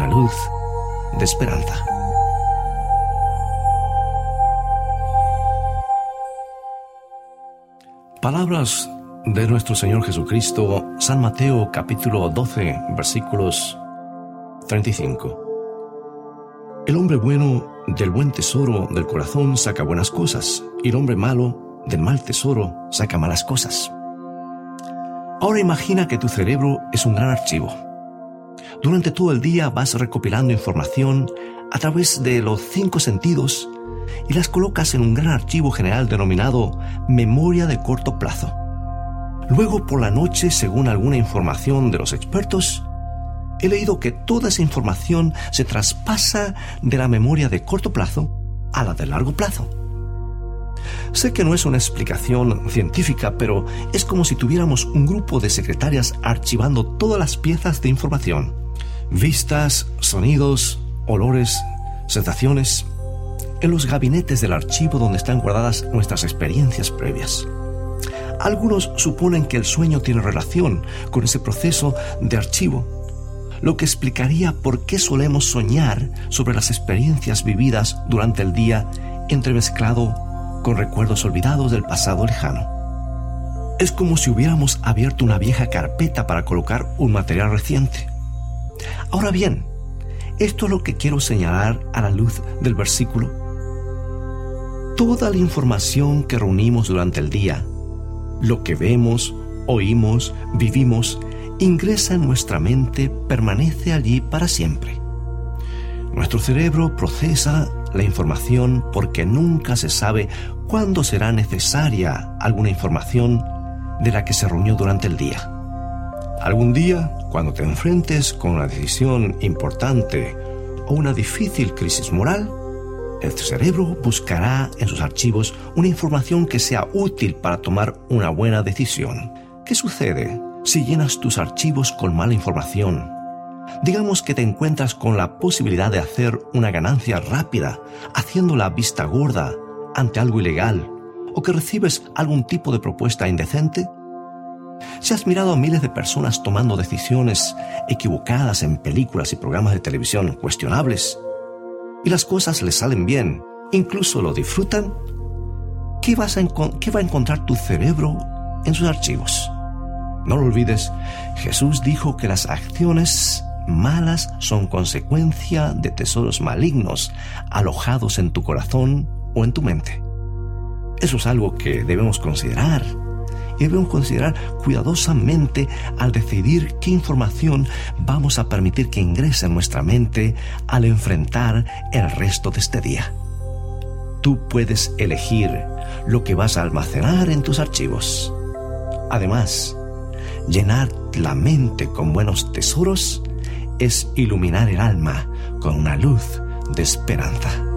una luz de esperanza. Palabras de nuestro Señor Jesucristo, San Mateo capítulo 12, versículos 35. El hombre bueno del buen tesoro del corazón saca buenas cosas, y el hombre malo del mal tesoro saca malas cosas. Ahora imagina que tu cerebro es un gran archivo. Durante todo el día vas recopilando información a través de los cinco sentidos y las colocas en un gran archivo general denominado memoria de corto plazo. Luego por la noche, según alguna información de los expertos, he leído que toda esa información se traspasa de la memoria de corto plazo a la de largo plazo. Sé que no es una explicación científica, pero es como si tuviéramos un grupo de secretarias archivando todas las piezas de información. Vistas, sonidos, olores, sensaciones, en los gabinetes del archivo donde están guardadas nuestras experiencias previas. Algunos suponen que el sueño tiene relación con ese proceso de archivo, lo que explicaría por qué solemos soñar sobre las experiencias vividas durante el día entremezclado con recuerdos olvidados del pasado lejano. Es como si hubiéramos abierto una vieja carpeta para colocar un material reciente. Ahora bien, esto es lo que quiero señalar a la luz del versículo toda la información que reunimos durante el día, lo que vemos, oímos, vivimos, ingresa en nuestra mente, permanece allí para siempre. Nuestro cerebro procesa la información porque nunca se sabe cuándo será necesaria alguna información de la que se reunió durante el día. Algún día, cuando te enfrentes con una decisión importante o una difícil crisis moral, el cerebro buscará en sus archivos una información que sea útil para tomar una buena decisión. ¿Qué sucede si llenas tus archivos con mala información? Digamos que te encuentras con la posibilidad de hacer una ganancia rápida, haciendo la vista gorda ante algo ilegal, o que recibes algún tipo de propuesta indecente. Si has mirado a miles de personas tomando decisiones equivocadas en películas y programas de televisión cuestionables, y las cosas les salen bien, incluso lo disfrutan, ¿qué, vas a ¿qué va a encontrar tu cerebro en sus archivos? No lo olvides, Jesús dijo que las acciones malas son consecuencia de tesoros malignos alojados en tu corazón o en tu mente. Eso es algo que debemos considerar y debemos considerar cuidadosamente al decidir qué información vamos a permitir que ingrese en nuestra mente al enfrentar el resto de este día. Tú puedes elegir lo que vas a almacenar en tus archivos. Además, llenar la mente con buenos tesoros es iluminar el alma con una luz de esperanza.